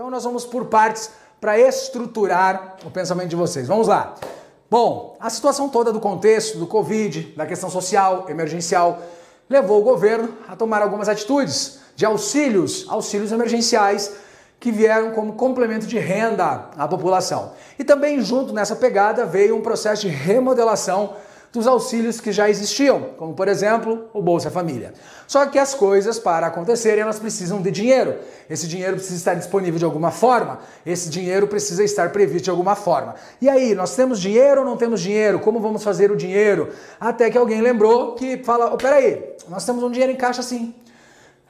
Então nós vamos por partes para estruturar o pensamento de vocês. Vamos lá. Bom, a situação toda do contexto do Covid, da questão social, emergencial, levou o governo a tomar algumas atitudes de auxílios, auxílios emergenciais que vieram como complemento de renda à população. E também junto nessa pegada veio um processo de remodelação dos auxílios que já existiam, como por exemplo o Bolsa Família. Só que as coisas para acontecerem elas precisam de dinheiro. Esse dinheiro precisa estar disponível de alguma forma, esse dinheiro precisa estar previsto de alguma forma. E aí, nós temos dinheiro ou não temos dinheiro? Como vamos fazer o dinheiro? Até que alguém lembrou que fala: oh, peraí, nós temos um dinheiro em caixa sim.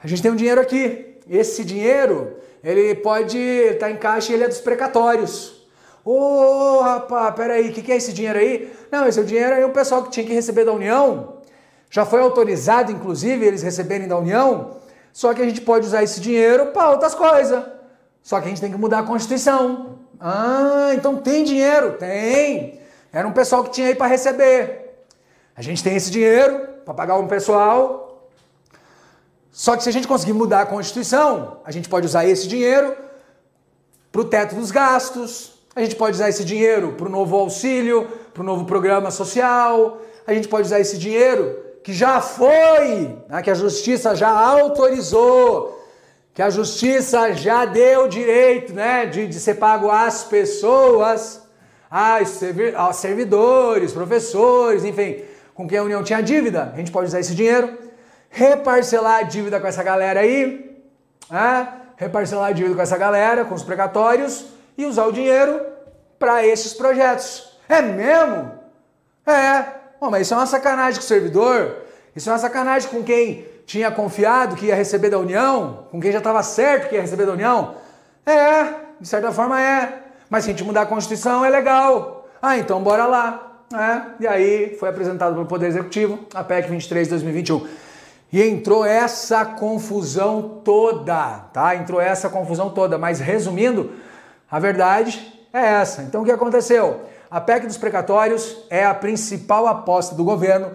A gente tem um dinheiro aqui. Esse dinheiro, ele pode estar em caixa e ele é dos precatórios. Ô, oh, rapaz, peraí, o que, que é esse dinheiro aí? Não, esse é o dinheiro aí, o pessoal que tinha que receber da União. Já foi autorizado, inclusive, eles receberem da União. Só que a gente pode usar esse dinheiro para outras coisas. Só que a gente tem que mudar a Constituição. Ah, então tem dinheiro? Tem. Era um pessoal que tinha aí para receber. A gente tem esse dinheiro para pagar um pessoal. Só que se a gente conseguir mudar a Constituição, a gente pode usar esse dinheiro para o teto dos gastos, a gente pode usar esse dinheiro para o novo auxílio, para o novo programa social. A gente pode usar esse dinheiro que já foi, né, que a justiça já autorizou, que a justiça já deu direito né, de, de ser pago às pessoas, aos servidores, professores, enfim, com quem a União tinha dívida. A gente pode usar esse dinheiro, reparcelar a dívida com essa galera aí, né, reparcelar a dívida com essa galera, com os precatórios e usar o dinheiro para esses projetos. É mesmo? É. Bom, mas isso é uma sacanagem com o servidor, isso é uma sacanagem com quem tinha confiado que ia receber da União, com quem já estava certo que ia receber da União. É, de certa forma é. Mas se a gente mudar a Constituição é legal. Ah, então bora lá. É, e aí foi apresentado pelo Poder Executivo a PEC 23 de 2021. E entrou essa confusão toda, tá? Entrou essa confusão toda. Mas resumindo, a verdade é essa. Então o que aconteceu? A PEC dos precatórios é a principal aposta do governo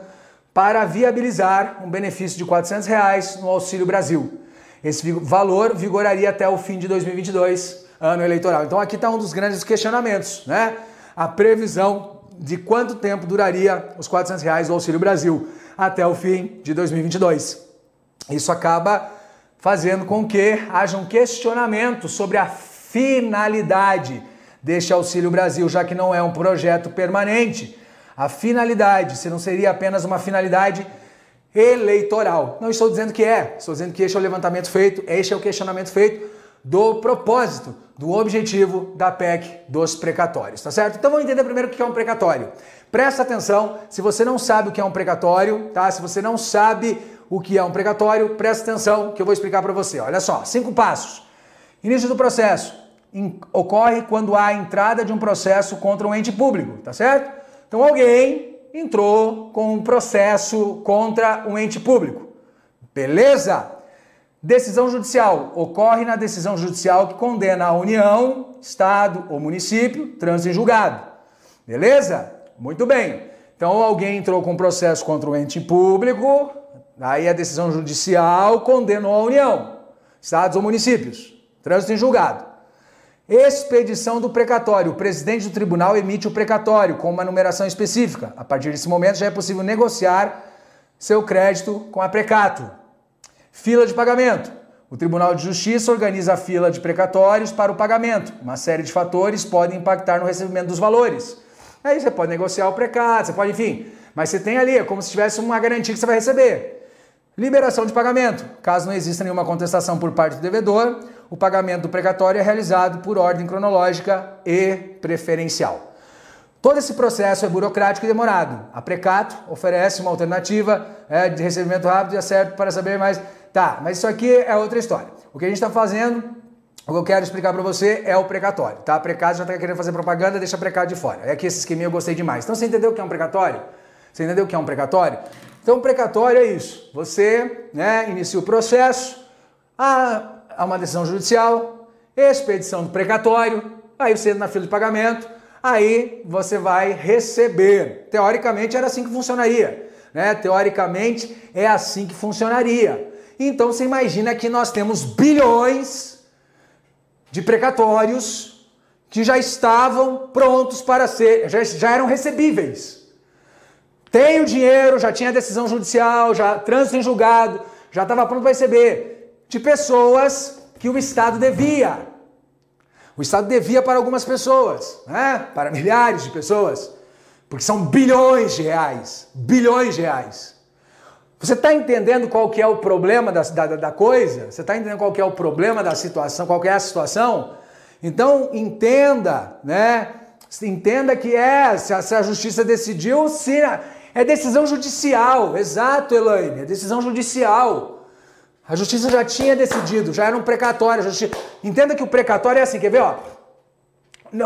para viabilizar um benefício de 400 reais no Auxílio Brasil. Esse valor vigoraria até o fim de 2022, ano eleitoral. Então aqui está um dos grandes questionamentos, né? A previsão de quanto tempo duraria os 400 reais do Auxílio Brasil até o fim de 2022. Isso acaba fazendo com que haja um questionamento sobre a finalidade deste Auxílio Brasil, já que não é um projeto permanente. A finalidade, se não seria apenas uma finalidade eleitoral. Não estou dizendo que é, estou dizendo que este é o levantamento feito, este é o questionamento feito do propósito, do objetivo da PEC dos precatórios, tá certo? Então vamos entender primeiro o que é um precatório. Presta atenção, se você não sabe o que é um precatório, tá? Se você não sabe o que é um precatório, presta atenção que eu vou explicar para você. Olha só, cinco passos. Início do processo ocorre quando há entrada de um processo contra um ente público, tá certo? Então alguém entrou com um processo contra um ente público. Beleza? Decisão judicial. Ocorre na decisão judicial que condena a União, Estado ou município, trânsito em julgado. Beleza? Muito bem. Então alguém entrou com um processo contra um ente público, aí a decisão judicial condenou a União, Estados ou municípios, trânsito em julgado. Expedição do precatório. O presidente do tribunal emite o precatório com uma numeração específica. A partir desse momento já é possível negociar seu crédito com a precato. Fila de pagamento. O Tribunal de Justiça organiza a fila de precatórios para o pagamento. Uma série de fatores podem impactar no recebimento dos valores. Aí você pode negociar o precato, você pode, enfim, mas você tem ali, é como se tivesse uma garantia que você vai receber. Liberação de pagamento. Caso não exista nenhuma contestação por parte do devedor, o pagamento do precatório é realizado por ordem cronológica e preferencial. Todo esse processo é burocrático e demorado. A Precato oferece uma alternativa é, de recebimento rápido e acerto para saber mais. Tá, mas isso aqui é outra história. O que a gente está fazendo, o que eu quero explicar para você é o precatório, tá? A Precato já está querendo fazer propaganda, deixa a Precato de fora. É que esse esqueminha eu gostei demais. Então você entendeu o que é um precatório? Você entendeu o que é um precatório? Então, precatório é isso. Você né, inicia o processo, a a uma decisão judicial, expedição do precatório, aí você entra na fila de pagamento, aí você vai receber. Teoricamente era assim que funcionaria, né? Teoricamente é assim que funcionaria. Então você imagina que nós temos bilhões de precatórios que já estavam prontos para ser, já, já eram recebíveis. Tem o dinheiro, já tinha decisão judicial, já trânsito em julgado, já estava pronto para receber de pessoas que o Estado devia. O Estado devia para algumas pessoas, né? para milhares de pessoas, porque são bilhões de reais. Bilhões de reais. Você está entendendo qual que é o problema da, da, da coisa? Você está entendendo qual que é o problema da situação, qual que é a situação? Então entenda, né? Entenda que é, se a, se a justiça decidiu, se é decisão judicial, exato, Elaine, é decisão judicial. A justiça já tinha decidido, já era um precatório. Justiça... Entenda que o precatório é assim, quer ver? Ó?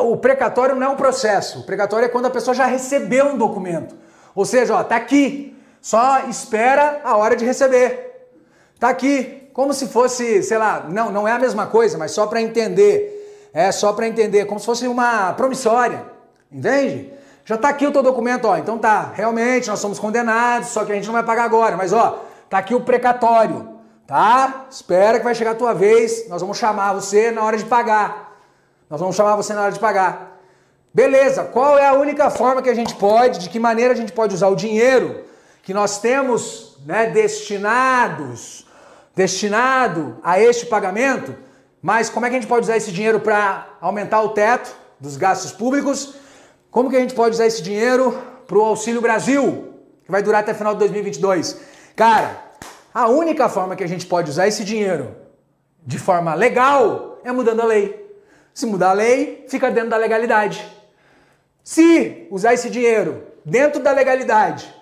O precatório não é um processo. O precatório é quando a pessoa já recebeu um documento. Ou seja, ó, tá aqui. Só espera a hora de receber. Tá aqui. Como se fosse, sei lá, não, não é a mesma coisa, mas só para entender. É só para entender, como se fosse uma promissória. Entende? Já tá aqui o teu documento, ó. Então tá, realmente nós somos condenados, só que a gente não vai pagar agora, mas ó, tá aqui o precatório tá? Espera que vai chegar a tua vez, nós vamos chamar você na hora de pagar. Nós vamos chamar você na hora de pagar. Beleza, qual é a única forma que a gente pode, de que maneira a gente pode usar o dinheiro que nós temos, né, destinados, destinado a este pagamento? Mas como é que a gente pode usar esse dinheiro para aumentar o teto dos gastos públicos? Como que a gente pode usar esse dinheiro para o Auxílio Brasil, que vai durar até final de 2022? Cara, a única forma que a gente pode usar esse dinheiro de forma legal é mudando a lei. Se mudar a lei, fica dentro da legalidade. Se usar esse dinheiro dentro da legalidade,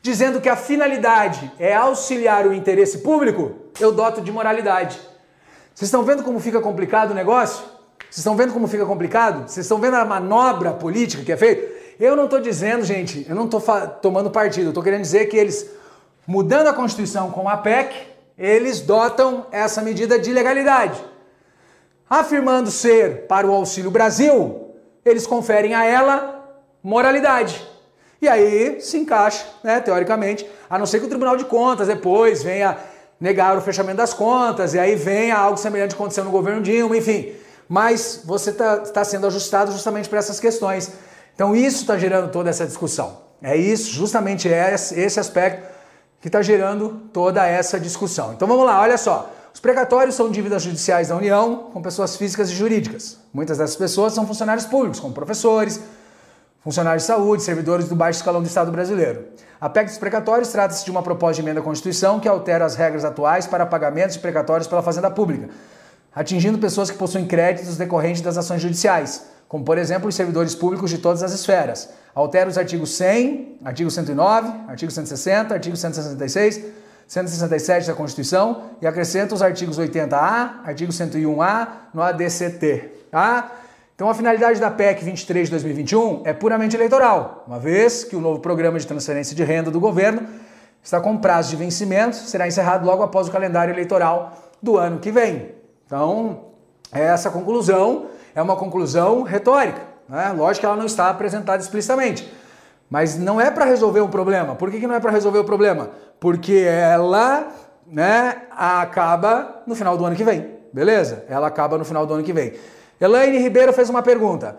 dizendo que a finalidade é auxiliar o interesse público, eu doto de moralidade. Vocês estão vendo como fica complicado o negócio? Vocês estão vendo como fica complicado? Vocês estão vendo a manobra política que é feita? Eu não estou dizendo, gente, eu não estou tomando partido, eu estou querendo dizer que eles Mudando a Constituição com a PEC, eles dotam essa medida de legalidade. Afirmando ser para o Auxílio Brasil, eles conferem a ela moralidade. E aí se encaixa, né, teoricamente, a não ser que o Tribunal de Contas depois venha negar o fechamento das contas, e aí venha algo semelhante aconteceu no governo Dilma, enfim. Mas você está tá sendo ajustado justamente para essas questões. Então isso está gerando toda essa discussão. É isso, justamente é esse aspecto que está gerando toda essa discussão. Então vamos lá, olha só. Os precatórios são dívidas judiciais da União com pessoas físicas e jurídicas. Muitas dessas pessoas são funcionários públicos, como professores, funcionários de saúde, servidores do baixo escalão do Estado brasileiro. A PEC dos precatórios trata-se de uma proposta de emenda à Constituição que altera as regras atuais para pagamentos de precatórios pela Fazenda Pública, atingindo pessoas que possuem créditos decorrentes das ações judiciais, como por exemplo os servidores públicos de todas as esferas. Altera os artigos 100, artigo 109, artigo 160, artigo 166, 167 da Constituição e acrescenta os artigos 80A, artigo 101A no ADCT. Tá? Então a finalidade da PEC 23 de 2021 é puramente eleitoral, uma vez que o novo programa de transferência de renda do governo está com prazo de vencimento, será encerrado logo após o calendário eleitoral do ano que vem. Então, essa conclusão é uma conclusão retórica. Né? Lógico que ela não está apresentada explicitamente. Mas não é para resolver um problema. Por que, que não é para resolver o problema? Porque ela né, acaba no final do ano que vem. Beleza? Ela acaba no final do ano que vem. Elaine Ribeiro fez uma pergunta.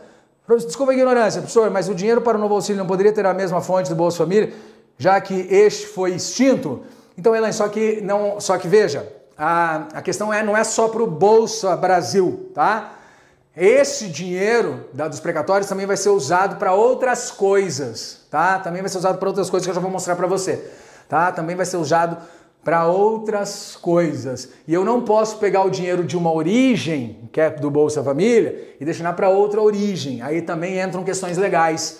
Desculpa a ignorância, professor, mas o dinheiro para o novo auxílio não poderia ter a mesma fonte do Bolsa Família, já que este foi extinto? Então, Elaine, só que não, só que veja, a, a questão é não é só para o Bolsa Brasil, tá? Esse dinheiro dos precatórios também vai ser usado para outras coisas, tá? Também vai ser usado para outras coisas que eu já vou mostrar para você, tá? Também vai ser usado para outras coisas. E eu não posso pegar o dinheiro de uma origem, que é do Bolsa Família, e destinar para outra origem. Aí também entram questões legais.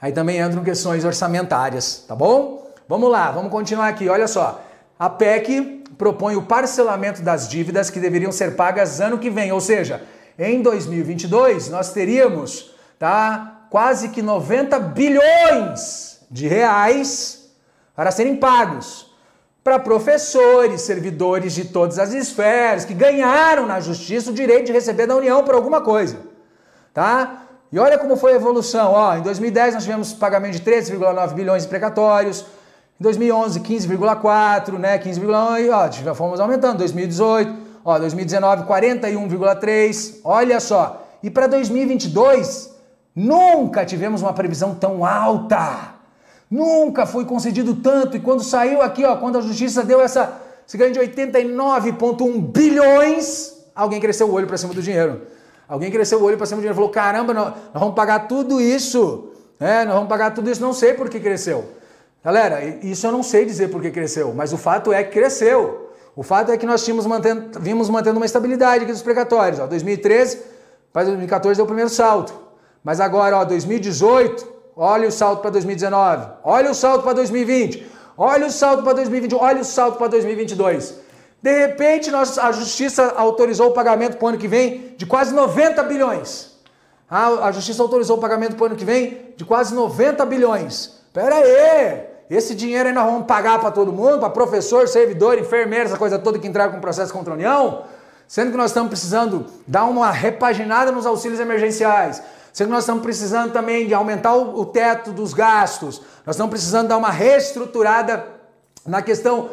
Aí também entram questões orçamentárias, tá bom? Vamos lá, vamos continuar aqui. Olha só. A PEC propõe o parcelamento das dívidas que deveriam ser pagas ano que vem, ou seja, em 2022 nós teríamos tá, quase que 90 bilhões de reais para serem pagos para professores, servidores de todas as esferas que ganharam na justiça o direito de receber da União por alguma coisa, tá? E olha como foi a evolução, ó, em 2010 nós tivemos pagamento de 13,9 bilhões de precatórios, em 2011 15,4, né, 15,1, ó, fomos aumentando, 2018 ó, 2019 41,3, olha só. E para 2022 nunca tivemos uma previsão tão alta. Nunca foi concedido tanto e quando saiu aqui, ó, quando a justiça deu essa esse ganho de 89,1 bilhões, alguém cresceu o olho para cima do dinheiro. Alguém cresceu o olho para cima do dinheiro e falou: caramba, nós, nós, vamos pagar tudo isso. É, nós vamos pagar tudo isso. Não sei por que cresceu. Galera, isso eu não sei dizer por que cresceu, mas o fato é que cresceu. O fato é que nós tínhamos mantendo, vimos mantendo uma estabilidade aqui dos precatórios. Ó, 2013 para 2014 deu o primeiro salto. Mas agora, ó, 2018, olha o salto para 2019. Olha o salto para 2020. Olha o salto para 2021, olha o salto para 2022. De repente, nós, a justiça autorizou o pagamento para o ano que vem de quase 90 bilhões. A, a justiça autorizou o pagamento para o ano que vem de quase 90 bilhões. Pera aí! Esse dinheiro aí nós vamos pagar para todo mundo, para professor, servidor, enfermeiro, essa coisa toda que entraram com processo contra a União? Sendo que nós estamos precisando dar uma repaginada nos auxílios emergenciais. Sendo que nós estamos precisando também de aumentar o teto dos gastos. Nós estamos precisando dar uma reestruturada na questão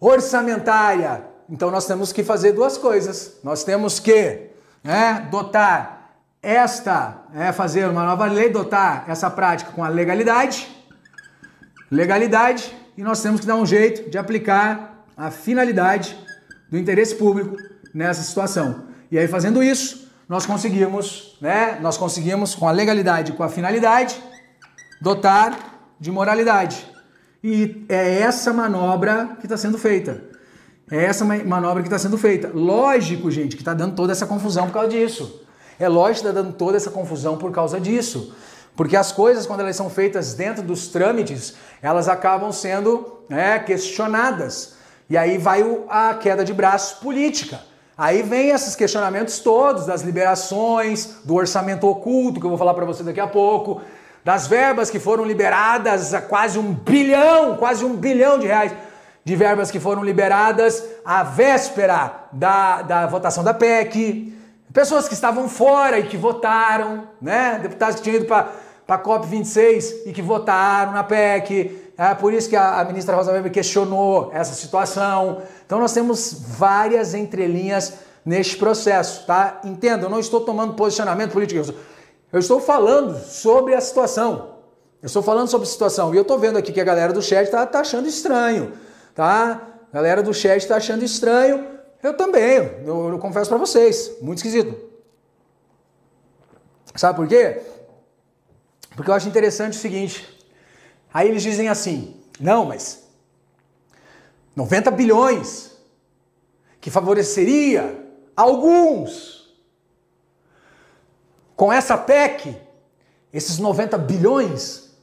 orçamentária. Então nós temos que fazer duas coisas. Nós temos que né, dotar esta, é, fazer uma nova lei, dotar essa prática com a legalidade, legalidade, e nós temos que dar um jeito de aplicar a finalidade do interesse público nessa situação. E aí fazendo isso, nós conseguimos, né, nós conseguimos com a legalidade, com a finalidade, dotar de moralidade. E é essa manobra que está sendo feita. É essa manobra que está sendo feita. Lógico, gente, que está dando toda essa confusão por causa disso. É lógico que está dando toda essa confusão por causa disso. Porque as coisas, quando elas são feitas dentro dos trâmites, elas acabam sendo né, questionadas. E aí vai a queda de braço política. Aí vem esses questionamentos todos das liberações, do orçamento oculto, que eu vou falar para você daqui a pouco, das verbas que foram liberadas, a quase um bilhão, quase um bilhão de reais de verbas que foram liberadas à véspera da, da votação da PEC, pessoas que estavam fora e que votaram, né? Deputados que tinham ido para a COP26 e que votaram na PEC. É por isso que a, a ministra Rosa Weber questionou essa situação. Então nós temos várias entrelinhas neste processo, tá? Entenda, eu não estou tomando posicionamento político. Eu estou falando sobre a situação. Eu estou falando sobre a situação. E eu estou vendo aqui que a galera do chat está tá achando estranho. Tá? A galera do chat está achando estranho. Eu também. Eu, eu confesso para vocês. Muito esquisito. Sabe por quê? Porque eu acho interessante o seguinte. Aí eles dizem assim: não, mas 90 bilhões que favoreceria alguns com essa PEC, esses 90 bilhões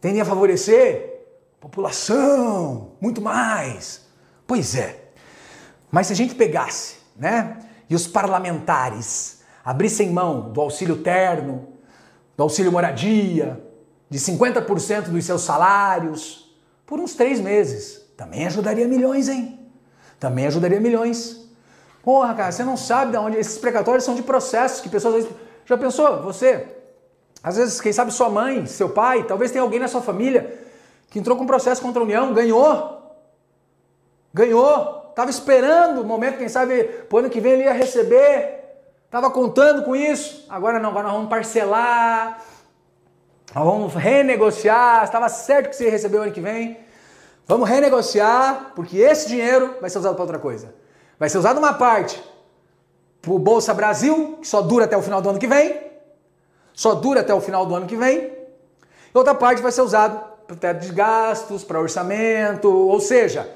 tendem a favorecer a população, muito mais. Pois é. Mas se a gente pegasse, né, e os parlamentares abrissem mão do auxílio terno, do auxílio moradia, de 50% dos seus salários, por uns três meses, também ajudaria milhões, hein? Também ajudaria milhões. Porra, cara, você não sabe de onde esses precatórios são de processos que pessoas já pensou? Você, às vezes, quem sabe sua mãe, seu pai, talvez tenha alguém na sua família que entrou com um processo contra a União, ganhou. Ganhou. Estava esperando o momento, quem sabe, para o ano que vem ele ia receber. Estava contando com isso. Agora não, agora nós vamos parcelar. Nós vamos renegociar. Estava certo que você ia receber o ano que vem. Vamos renegociar, porque esse dinheiro vai ser usado para outra coisa. Vai ser usado uma parte para o Bolsa Brasil, que só dura até o final do ano que vem, só dura até o final do ano que vem, e outra parte vai ser usada para teto de gastos, para orçamento, ou seja,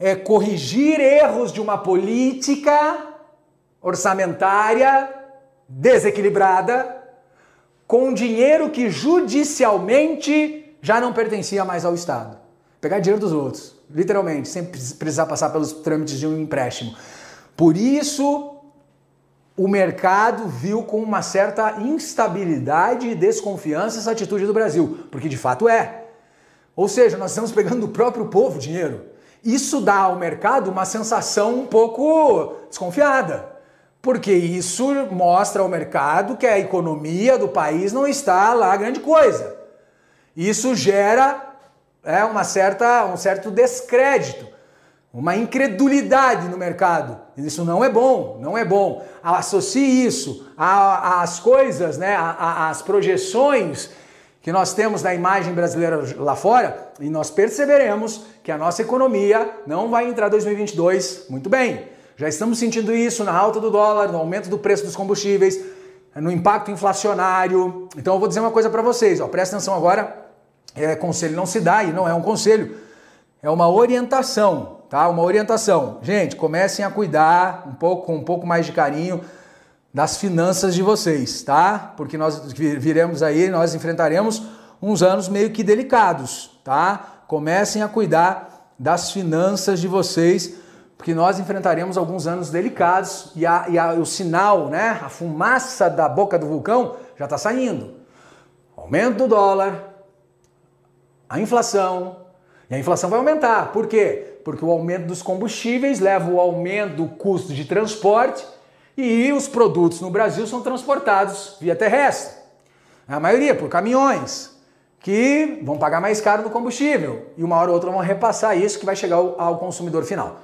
é corrigir erros de uma política orçamentária desequilibrada com dinheiro que judicialmente já não pertencia mais ao Estado. Pegar dinheiro dos outros, literalmente, sem precisar passar pelos trâmites de um empréstimo. Por isso, o mercado viu com uma certa instabilidade e desconfiança essa atitude do Brasil, porque de fato é. Ou seja, nós estamos pegando do próprio povo dinheiro. Isso dá ao mercado uma sensação um pouco desconfiada, porque isso mostra ao mercado que a economia do país não está lá grande coisa. Isso gera é, uma certa, um certo descrédito. uma incredulidade no mercado. Isso não é bom, não é bom. Associe isso às coisas, né, às projeções que nós temos da imagem brasileira lá fora e nós perceberemos que a nossa economia não vai entrar 2022 muito bem. Já estamos sentindo isso na alta do dólar, no aumento do preço dos combustíveis, no impacto inflacionário. Então eu vou dizer uma coisa para vocês, ó, presta atenção agora. É, conselho não se dá e não é um conselho, é uma orientação tá? Uma orientação. Gente, comecem a cuidar um pouco com um pouco mais de carinho das finanças de vocês, tá? Porque nós viremos aí, nós enfrentaremos uns anos meio que delicados, tá? Comecem a cuidar das finanças de vocês, porque nós enfrentaremos alguns anos delicados e, a, e a, o sinal, né? A fumaça da boca do vulcão já está saindo. Aumento do dólar, a inflação, e a inflação vai aumentar. Por quê? porque o aumento dos combustíveis leva ao aumento do custo de transporte e os produtos no Brasil são transportados via terrestre. A maioria por caminhões, que vão pagar mais caro no combustível e uma hora ou outra vão repassar isso que vai chegar ao, consumidor final.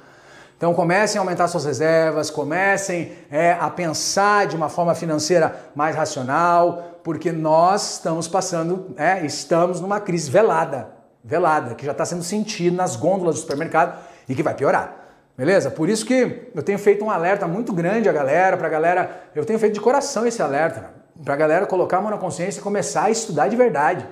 Então comecem a aumentar suas reservas, comecem é, a pensar de uma forma financeira mais racional, porque nós estamos passando, é, estamos numa crise velada velada, que já está sendo sentido nas gôndolas do supermercado e que vai piorar. Beleza? Por isso que eu tenho feito um alerta muito grande à galera, para a galera, eu tenho feito de coração esse alerta, para a galera colocar a mão na consciência e começar a estudar de verdade.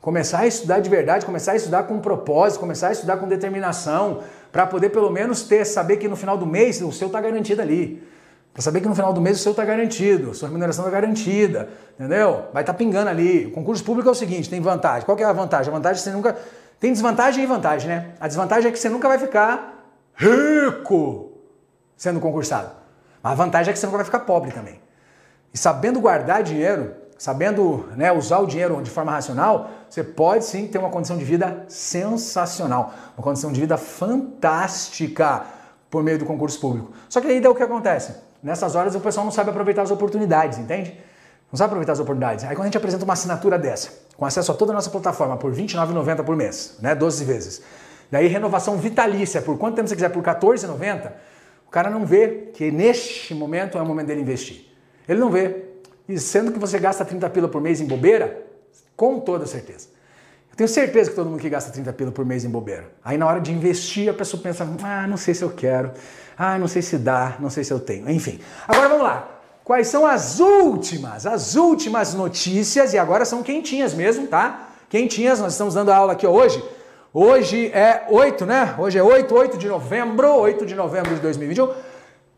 Começar a estudar de verdade, começar a estudar com propósito, começar a estudar com determinação, para poder pelo menos ter, saber que no final do mês o seu está garantido ali. Para saber que no final do mês o seu está garantido, sua remuneração está garantida, entendeu? Vai estar tá pingando ali. O concurso público é o seguinte, tem vantagem. Qual que é a vantagem? A vantagem é que você nunca... Tem desvantagem e vantagem, né? A desvantagem é que você nunca vai ficar rico sendo concursado. A vantagem é que você nunca vai ficar pobre também. E sabendo guardar dinheiro, sabendo né, usar o dinheiro de forma racional, você pode sim ter uma condição de vida sensacional, uma condição de vida fantástica por meio do concurso público. Só que aí daí o que acontece? Nessas horas o pessoal não sabe aproveitar as oportunidades, entende? Não sabe aproveitar as oportunidades. Aí quando a gente apresenta uma assinatura dessa, com acesso a toda a nossa plataforma por R$ 29,90 por mês, né? 12 vezes. Daí renovação vitalícia, por quanto tempo você quiser, por R$ 14,90, o cara não vê que neste momento é o momento dele investir. Ele não vê. E sendo que você gasta 30 pila por mês em bobeira, com toda certeza. Eu tenho certeza que todo mundo que gasta 30 pila por mês em bobeira. Aí na hora de investir, a pessoa pensa, ah, não sei se eu quero. Ah, não sei se dá, não sei se eu tenho. Enfim. Agora vamos lá. Quais são as últimas, as últimas notícias, e agora são quentinhas mesmo, tá? Quentinhas, nós estamos dando aula aqui hoje. Hoje é 8, né? Hoje é 8, 8 de novembro, 8 de novembro de 2021.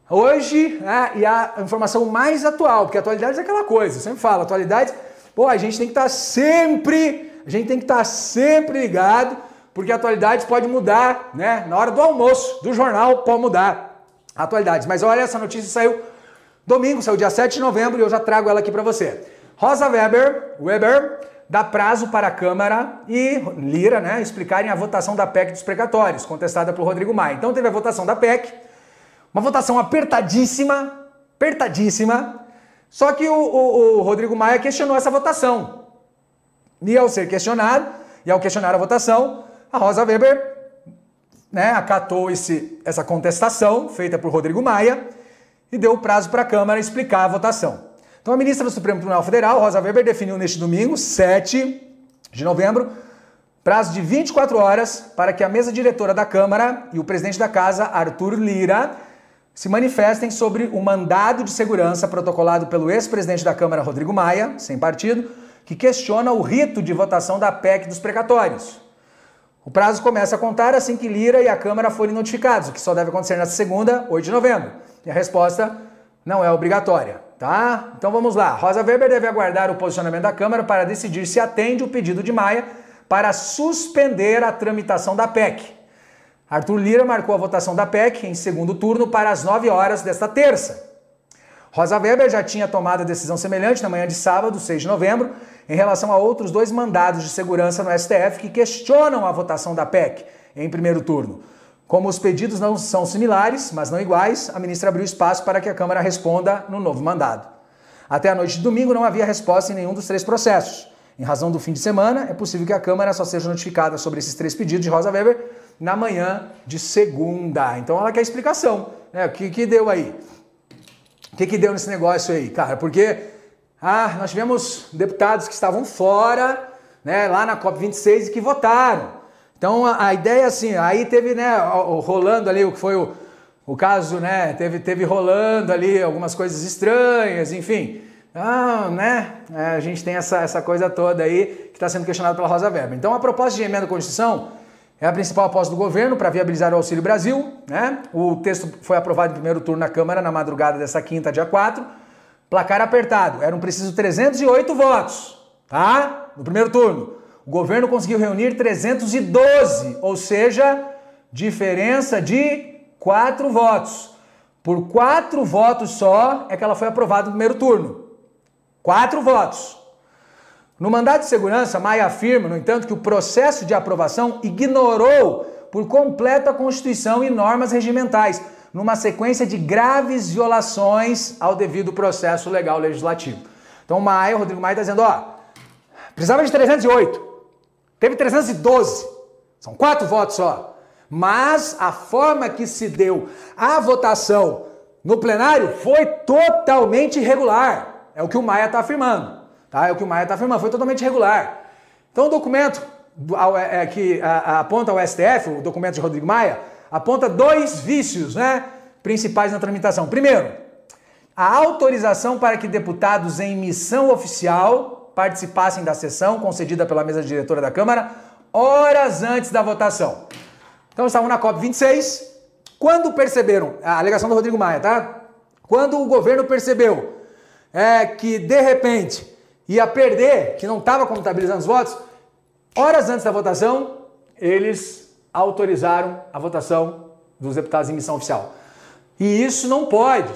Hoje, né, e a informação mais atual, porque a atualidade é aquela coisa, eu sempre falo, atualidade, pô, a gente tem que estar tá sempre, a gente tem que estar tá sempre ligado, porque a atualidade pode mudar, né? Na hora do almoço, do jornal, pode mudar atualidades. Mas olha, essa notícia saiu domingo, saiu dia 7 de novembro e eu já trago ela aqui para você. Rosa Weber, Weber dá prazo para a Câmara e Lira né, explicarem a votação da PEC dos precatórios, contestada por Rodrigo Maia. Então teve a votação da PEC, uma votação apertadíssima, apertadíssima, só que o, o, o Rodrigo Maia questionou essa votação. E ao ser questionado, e ao questionar a votação, a Rosa Weber né, acatou esse, essa contestação feita por Rodrigo Maia e deu prazo para a Câmara explicar a votação. Então, a ministra do Supremo Tribunal Federal, Rosa Weber, definiu neste domingo, 7 de novembro, prazo de 24 horas para que a mesa diretora da Câmara e o presidente da Casa, Arthur Lira, se manifestem sobre o mandado de segurança protocolado pelo ex-presidente da Câmara, Rodrigo Maia, sem partido, que questiona o rito de votação da PEC dos precatórios. O prazo começa a contar assim que Lira e a Câmara forem notificados, o que só deve acontecer nesta segunda, 8 de novembro. E a resposta não é obrigatória, tá? Então vamos lá. Rosa Weber deve aguardar o posicionamento da Câmara para decidir se atende o pedido de Maia para suspender a tramitação da PEC. Arthur Lira marcou a votação da PEC em segundo turno para as 9 horas desta terça. Rosa Weber já tinha tomado a decisão semelhante na manhã de sábado, 6 de novembro, em relação a outros dois mandados de segurança no STF que questionam a votação da PEC em primeiro turno. Como os pedidos não são similares, mas não iguais, a ministra abriu espaço para que a Câmara responda no novo mandado. Até a noite de domingo não havia resposta em nenhum dos três processos. Em razão do fim de semana, é possível que a Câmara só seja notificada sobre esses três pedidos de Rosa Weber na manhã de segunda. Então ela quer explicação. Né? O que, que deu aí? O que, que deu nesse negócio aí, cara? Porque ah, nós tivemos deputados que estavam fora, né, lá na COP26 e que votaram. Então a, a ideia é assim, aí teve, né, rolando ali o que foi o, o caso, né, teve, teve rolando ali algumas coisas estranhas, enfim. Ah, né? É, a gente tem essa, essa coisa toda aí que está sendo questionada pela Rosa Weber. Então, a proposta de emenda à Constituição é a principal aposta do governo para viabilizar o Auxílio Brasil. Né? O texto foi aprovado em primeiro turno na Câmara na madrugada dessa quinta, dia 4. Placar apertado. Eram precisos 308 votos, tá? No primeiro turno. O governo conseguiu reunir 312, ou seja, diferença de 4 votos. Por 4 votos só é que ela foi aprovada no primeiro turno. Quatro votos. No mandato de segurança, Maia afirma, no entanto, que o processo de aprovação ignorou por completo a Constituição e normas regimentais, numa sequência de graves violações ao devido processo legal legislativo. Então, Maia, o Rodrigo Maia está dizendo, ó, precisava de 308, teve 312, são quatro votos só. Mas a forma que se deu a votação no plenário foi totalmente irregular. É o que o Maia está afirmando. Tá? É o que o Maia está afirmando. Foi totalmente irregular. Então o documento é, é, que aponta ao STF, o documento de Rodrigo Maia, aponta dois vícios né, principais na tramitação. Primeiro, a autorização para que deputados em missão oficial participassem da sessão concedida pela mesa diretora da Câmara horas antes da votação. Então estavam na COP 26. Quando perceberam, a alegação do Rodrigo Maia, tá? Quando o governo percebeu é, que de repente ia perder, que não estava contabilizando os votos, horas antes da votação, eles autorizaram a votação dos deputados em missão oficial. E isso não pode.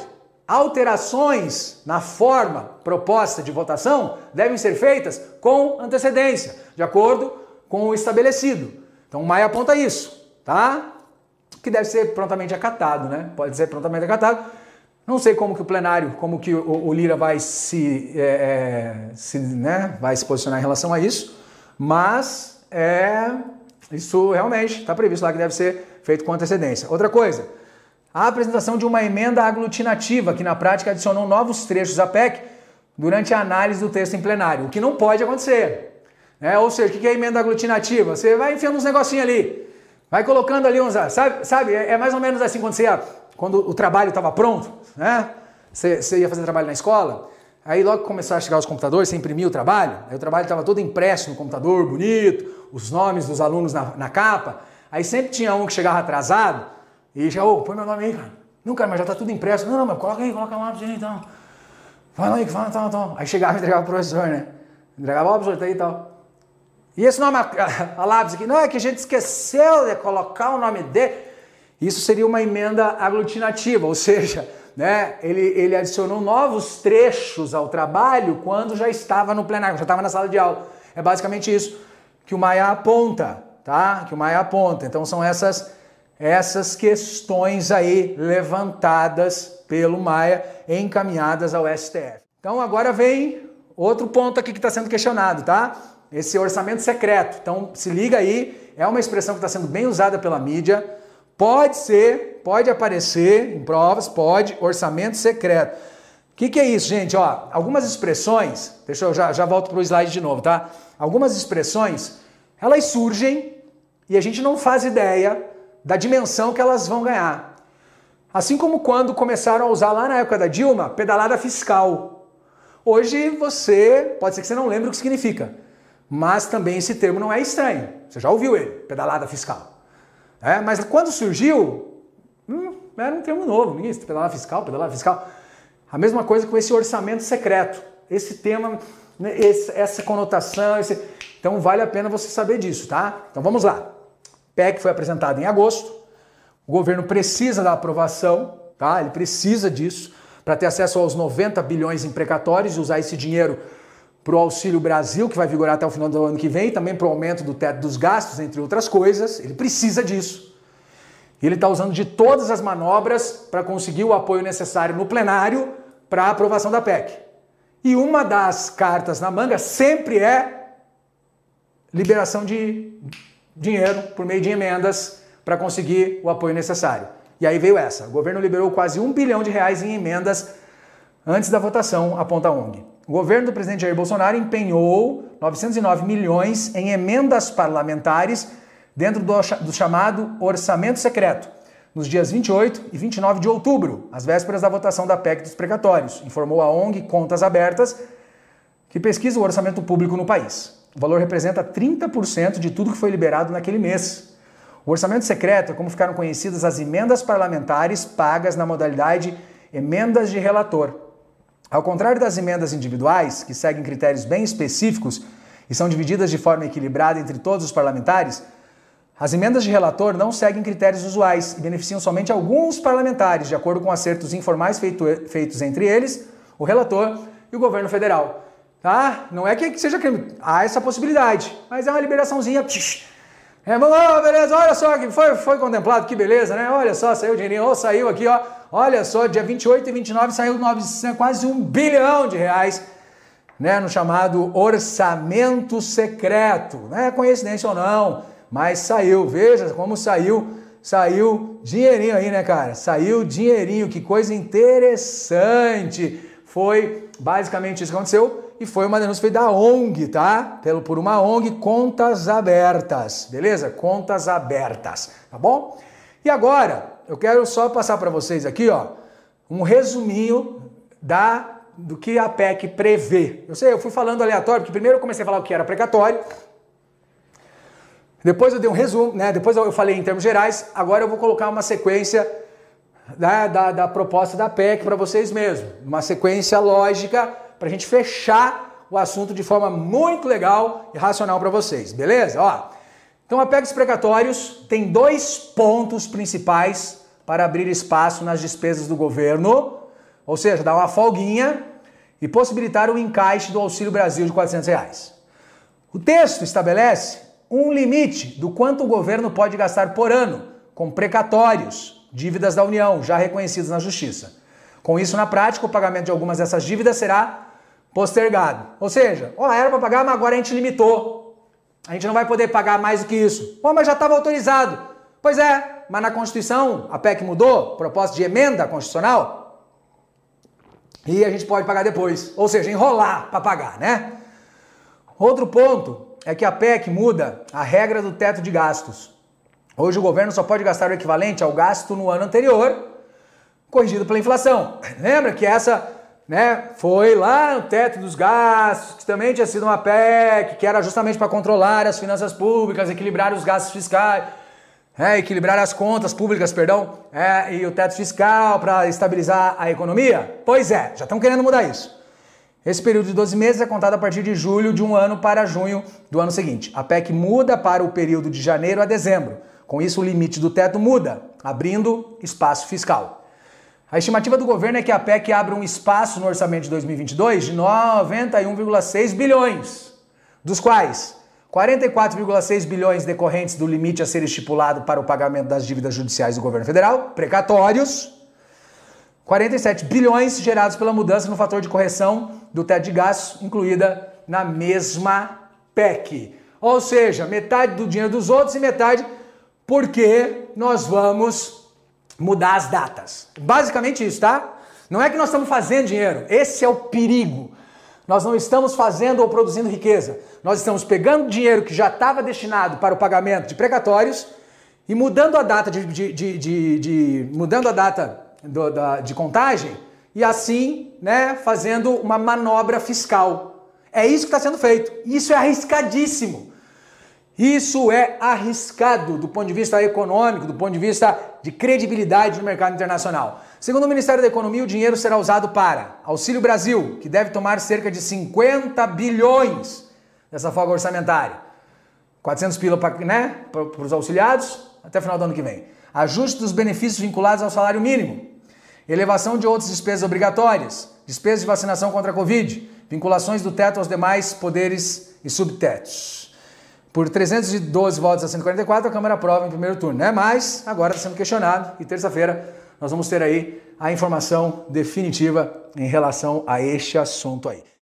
Alterações na forma proposta de votação devem ser feitas com antecedência, de acordo com o estabelecido. Então o Maia aponta isso, tá? Que deve ser prontamente acatado, né? Pode ser prontamente acatado. Não sei como que o plenário, como que o, o Lira vai se, é, é, se, né, vai se posicionar em relação a isso, mas é, isso realmente está previsto lá que deve ser feito com antecedência. Outra coisa, a apresentação de uma emenda aglutinativa, que na prática adicionou novos trechos à PEC durante a análise do texto em plenário, o que não pode acontecer. Né? Ou seja, o que é emenda aglutinativa? Você vai enfiando uns negocinhos ali, vai colocando ali uns. Sabe, sabe é mais ou menos assim quando você quando o trabalho estava pronto, né? Você, ia fazer trabalho na escola, aí logo começaram a chegar os computadores, você imprimia o trabalho, aí o trabalho estava todo impresso no computador, bonito, os nomes dos alunos na, na capa, aí sempre tinha um que chegava atrasado e já, ô, põe meu nome aí, cara. Não, cara, mas já está tudo impresso. Não, não, mas coloca aí, coloca lá, então. Fala aí, fala, tal, tal. Aí chegava e entregava pro professor, né? Entregava, ó, professor, tá aí e tal. E esse nome, a, a lápis aqui, não, é que a gente esqueceu de colocar o nome dele. Isso seria uma emenda aglutinativa, ou seja, né, ele, ele adicionou novos trechos ao trabalho quando já estava no plenário, já estava na sala de aula. É basicamente isso que o Maia aponta, tá? Que o Maia aponta. Então são essas essas questões aí levantadas pelo Maia encaminhadas ao STF. Então agora vem outro ponto aqui que está sendo questionado, tá? Esse orçamento secreto. Então se liga aí, é uma expressão que está sendo bem usada pela mídia. Pode ser, pode aparecer em provas, pode, orçamento secreto. O que, que, é isso, gente? Ó, algumas expressões, deixa eu já, já volto para o slide de novo, tá? Algumas expressões, elas surgem e a gente não faz ideia da dimensão que elas vão ganhar. Assim como quando começaram a usar lá na época da Dilma, pedalada fiscal. Hoje você, pode ser que você não lembre o que significa, mas também esse termo não é estranho. Você já ouviu ele, pedalada fiscal. É, mas quando surgiu, hum, era um termo novo, ninguém pedalar fiscal, pedalar fiscal. A mesma coisa com esse orçamento secreto. Esse tema, né, esse, essa conotação, esse... então vale a pena você saber disso, tá? Então vamos lá. PEC foi apresentado em agosto. O governo precisa da aprovação, tá? Ele precisa disso para ter acesso aos 90 bilhões em precatórios e usar esse dinheiro para o Auxílio Brasil, que vai vigorar até o final do ano que vem, também para o aumento do teto dos gastos, entre outras coisas. Ele precisa disso. Ele está usando de todas as manobras para conseguir o apoio necessário no plenário para a aprovação da PEC. E uma das cartas na manga sempre é liberação de dinheiro por meio de emendas para conseguir o apoio necessário. E aí veio essa. O governo liberou quase um bilhão de reais em emendas antes da votação, aponta a ONG. O governo do presidente Jair Bolsonaro empenhou 909 milhões em emendas parlamentares dentro do, do chamado orçamento secreto, nos dias 28 e 29 de outubro, às vésperas da votação da PEC dos precatórios, informou a ONG Contas Abertas, que pesquisa o orçamento público no país. O valor representa 30% de tudo que foi liberado naquele mês. O orçamento secreto é como ficaram conhecidas as emendas parlamentares pagas na modalidade emendas de relator. Ao contrário das emendas individuais, que seguem critérios bem específicos e são divididas de forma equilibrada entre todos os parlamentares, as emendas de relator não seguem critérios usuais e beneficiam somente alguns parlamentares, de acordo com acertos informais feito, feitos entre eles, o relator e o governo federal. Tá? Não é que seja crime, há essa possibilidade, mas é uma liberaçãozinha. É, oh, beleza, olha só que foi, foi contemplado, que beleza, né? Olha só, saiu o dinheirinho, oh, saiu aqui, ó. Olha só, dia 28 e 29 saiu 900, quase um bilhão de reais, né? No chamado orçamento secreto. Não é coincidência ou não mas saiu. Veja como saiu, saiu dinheirinho aí, né, cara? Saiu dinheirinho, que coisa interessante. Foi basicamente isso que aconteceu e foi uma denúncia feita da ONG, tá? Pelo, por uma ONG Contas Abertas, beleza? Contas Abertas, tá bom? E agora, eu quero só passar para vocês aqui, ó, um resuminho da do que a PEC prevê. Eu sei, eu fui falando aleatório, porque primeiro eu comecei a falar o que era precatório, depois eu dei um resumo, né? Depois eu falei em termos gerais. Agora eu vou colocar uma sequência da, da, da proposta da PEC para vocês mesmos. Uma sequência lógica para a gente fechar o assunto de forma muito legal e racional para vocês, beleza? Ó, então a PEC dos precatórios tem dois pontos principais para abrir espaço nas despesas do governo, ou seja, dar uma folguinha e possibilitar o encaixe do Auxílio Brasil de 400 reais. O texto estabelece um limite do quanto o governo pode gastar por ano com precatórios, dívidas da União, já reconhecidas na Justiça. Com isso, na prática, o pagamento de algumas dessas dívidas será postergado. Ou seja, ó, era para pagar, mas agora a gente limitou. A gente não vai poder pagar mais do que isso. Pô, mas já estava autorizado. Pois é, mas na Constituição a PEC mudou, proposta de emenda constitucional, e a gente pode pagar depois. Ou seja, enrolar para pagar, né? Outro ponto é que a PEC muda a regra do teto de gastos. Hoje o governo só pode gastar o equivalente ao gasto no ano anterior, corrigido pela inflação. Lembra que essa né, foi lá no teto dos gastos, que também tinha sido uma PEC, que era justamente para controlar as finanças públicas, equilibrar os gastos fiscais, é, equilibrar as contas públicas, perdão, é, e o teto fiscal para estabilizar a economia? Pois é, já estão querendo mudar isso. Esse período de 12 meses é contado a partir de julho de um ano para junho do ano seguinte. A PEC muda para o período de janeiro a dezembro. Com isso, o limite do teto muda, abrindo espaço fiscal. A estimativa do governo é que a PEC abra um espaço no orçamento de 2022 de 91,6 bilhões, dos quais 44,6 bilhões decorrentes do limite a ser estipulado para o pagamento das dívidas judiciais do governo federal, precatórios, 47 bilhões gerados pela mudança no fator de correção do teto de gastos, incluída na mesma PEC. Ou seja, metade do dinheiro dos outros e metade porque nós vamos mudar as datas. Basicamente isso, tá? Não é que nós estamos fazendo dinheiro, esse é o perigo. Nós não estamos fazendo ou produzindo riqueza. Nós estamos pegando dinheiro que já estava destinado para o pagamento de precatórios e mudando a data de, de, de, de mudando a data do, da, de contagem e assim, né, fazendo uma manobra fiscal. É isso que está sendo feito. Isso é arriscadíssimo. Isso é arriscado do ponto de vista econômico, do ponto de vista de credibilidade no mercado internacional. Segundo o Ministério da Economia, o dinheiro será usado para Auxílio Brasil, que deve tomar cerca de 50 bilhões dessa folga orçamentária. 400 pila para né, os auxiliados até o final do ano que vem. Ajuste dos benefícios vinculados ao salário mínimo elevação de outras despesas obrigatórias, despesas de vacinação contra a Covid, vinculações do teto aos demais poderes e subtetos. Por 312 votos a 144, a Câmara aprova em primeiro turno, né? Mas agora está sendo questionado e terça-feira nós vamos ter aí a informação definitiva em relação a este assunto aí.